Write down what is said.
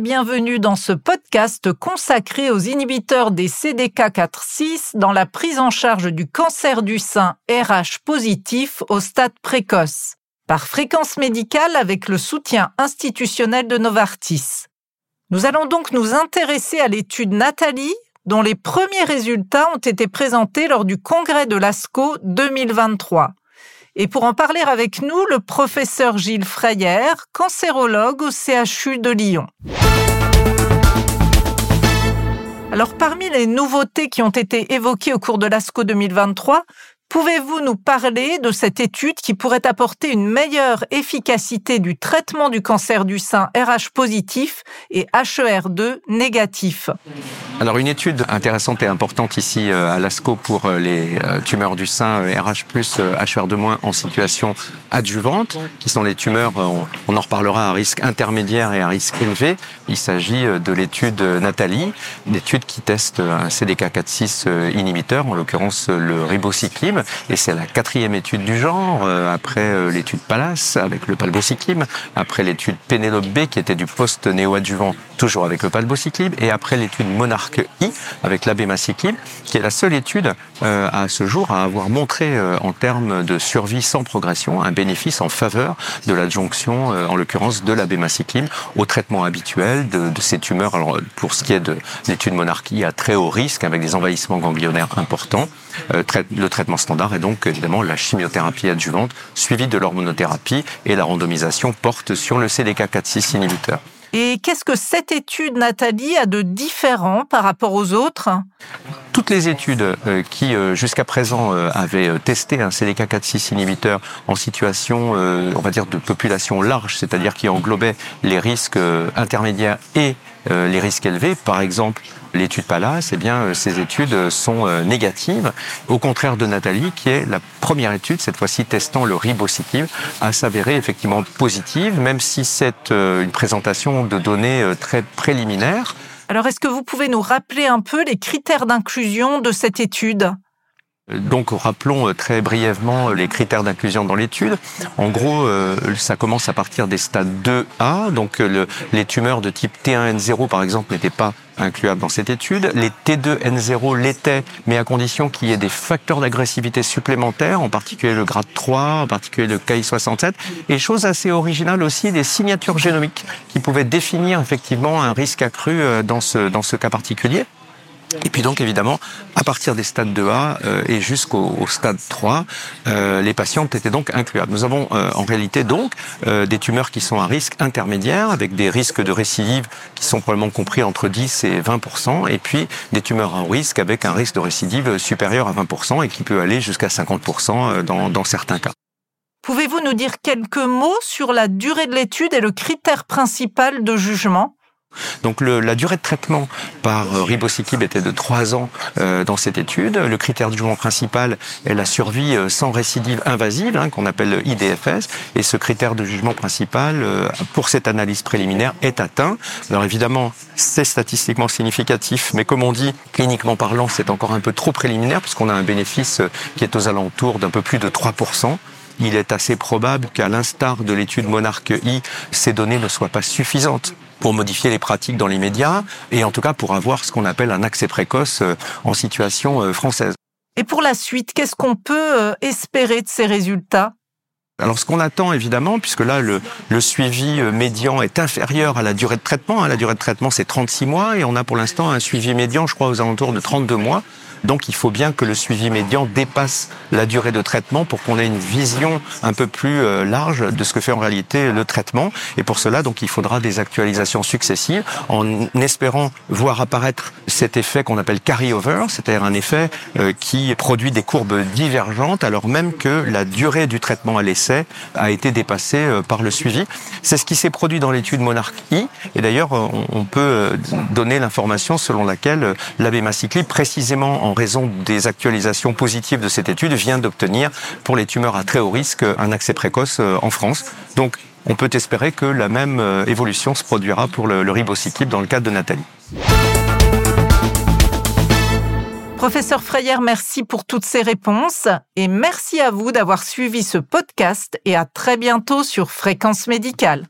bienvenue dans ce podcast consacré aux inhibiteurs des CDK4-6 dans la prise en charge du cancer du sein RH positif au stade précoce, par fréquence médicale avec le soutien institutionnel de Novartis. Nous allons donc nous intéresser à l'étude Nathalie, dont les premiers résultats ont été présentés lors du congrès de l'ASCO 2023. Et pour en parler avec nous, le professeur Gilles Freyer, cancérologue au CHU de Lyon. Alors parmi les nouveautés qui ont été évoquées au cours de l'ASCO 2023, Pouvez-vous nous parler de cette étude qui pourrait apporter une meilleure efficacité du traitement du cancer du sein RH positif et HER2 négatif? Alors une étude intéressante et importante ici euh, à l'ASCO pour euh, les euh, tumeurs du sein RH plus HER2- en situation adjuvante, qui sont les tumeurs, on en reparlera, à risque intermédiaire et à risque élevé. Il s'agit de l'étude Nathalie, une étude qui teste un CDK4-6 inhibiteur, en l'occurrence le et c'est la quatrième étude du genre, euh, après euh, l'étude Palace avec le palbociclib, après l'étude Pénélope B qui était du post-néoadjuvant toujours avec le palbociclib, et après l'étude Monarque I avec l'abémaciclib, qui est la seule étude euh, à ce jour à avoir montré en termes de survie sans progression un bénéfice en faveur de l'adjonction, en l'occurrence de l'abémaciclib, au traitement habituel de, de, ces tumeurs. Alors pour ce qui est de l'étude Monarque I à très haut risque avec des envahissements ganglionnaires importants, le traitement standard est donc évidemment la chimiothérapie adjuvante suivie de l'hormonothérapie et la randomisation porte sur le CDK4-6 inhibiteur. Et qu'est-ce que cette étude, Nathalie, a de différent par rapport aux autres? Toutes les études euh, qui euh, jusqu'à présent euh, avaient testé un CDK4/6 inhibiteur en situation, on va dire, de population large, c'est-à-dire qui englobait les risques intermédiaires et les risques élevés, par exemple l'étude Palace, eh bien, ces études sont négatives, au contraire de Nathalie, qui est la première étude, cette fois-ci testant le ribociclib, a s'avérer effectivement positive, même si c'est une présentation de données très préliminaires. Alors, est-ce que vous pouvez nous rappeler un peu les critères d'inclusion de cette étude? Donc rappelons euh, très brièvement euh, les critères d'inclusion dans l'étude. En gros, euh, ça commence à partir des stades 2A. Donc les tumeurs de type T1N0 par exemple n'étaient pas incluables dans cette étude. Les T2N0 l'étaient, mais à condition qu'il y ait des facteurs d'agressivité supplémentaires, en particulier le grade 3, en particulier le KI67, et chose assez originale aussi, des signatures génomiques qui pouvaient définir effectivement un risque accru dans ce, dans ce cas particulier. Et puis donc évidemment, à partir des stades 2A euh, et jusqu'au stade 3, euh, les patientes étaient donc incluables. Nous avons euh, en réalité donc des tumeurs qui sont à risque intermédiaire, avec des risques de récidive qui sont probablement compris entre 10 et 20 et puis des tumeurs à risque avec un risque de récidive supérieur à 20 et qui peut aller jusqu'à 50 dans, dans certains cas. Pouvez-vous nous dire quelques mots sur la durée de l'étude et le critère principal de jugement? Donc la durée de traitement par euh, ribociclib était de 3 ans euh, dans cette étude. Le critère du jugement principal est la survie euh, sans récidive invasive, hein, qu'on appelle IDFS. Et ce critère de jugement principal, pour cette analyse préliminaire, est atteint. Alors évidemment, c'est statistiquement significatif, mais comme on dit, cliniquement parlant, c'est encore un peu trop préliminaire, puisqu'on a un bénéfice qui est aux alentours d'un peu plus de 3% il est assez probable qu'à l'instar de l'étude Monarque I, ces données ne soient pas suffisantes pour modifier les pratiques dans les médias et en tout cas pour avoir ce qu'on appelle un accès précoce euh, en situation euh, française. Et pour la suite, qu'est-ce qu'on peut euh, espérer de ces résultats? Alors ce qu'on attend évidemment, puisque là le, le, suivi médian est inférieur à la durée de traitement, hein, la durée de traitement c'est 36 mois et on a pour l'instant un suivi médian je crois aux alentours de 32 mois. Donc il faut bien que le suivi médian dépasse la durée de traitement pour qu'on ait une vision un peu plus euh, large de ce que fait en réalité le traitement. Et pour cela, donc, il faudra des actualisations successives en espérant voir apparaître cet effet qu'on appelle carry-over, c'est-à-dire un effet euh, qui produit des courbes divergentes alors même que la durée du traitement à l'essai a été dépassée euh, par le suivi. C'est ce qui s'est produit dans l'étude Monarch I. Et d'ailleurs, on peut donner l'information selon laquelle l'abémaciclib, précisément en raison des actualisations positives de cette étude, vient d'obtenir pour les tumeurs à très haut risque un accès précoce euh, en France. Donc, on peut espérer que la même euh, évolution se produira pour le, le dans le cadre de Nathalie. Professeur Freyer, merci pour toutes ces réponses et merci à vous d'avoir suivi ce podcast et à très bientôt sur Fréquence Médicale.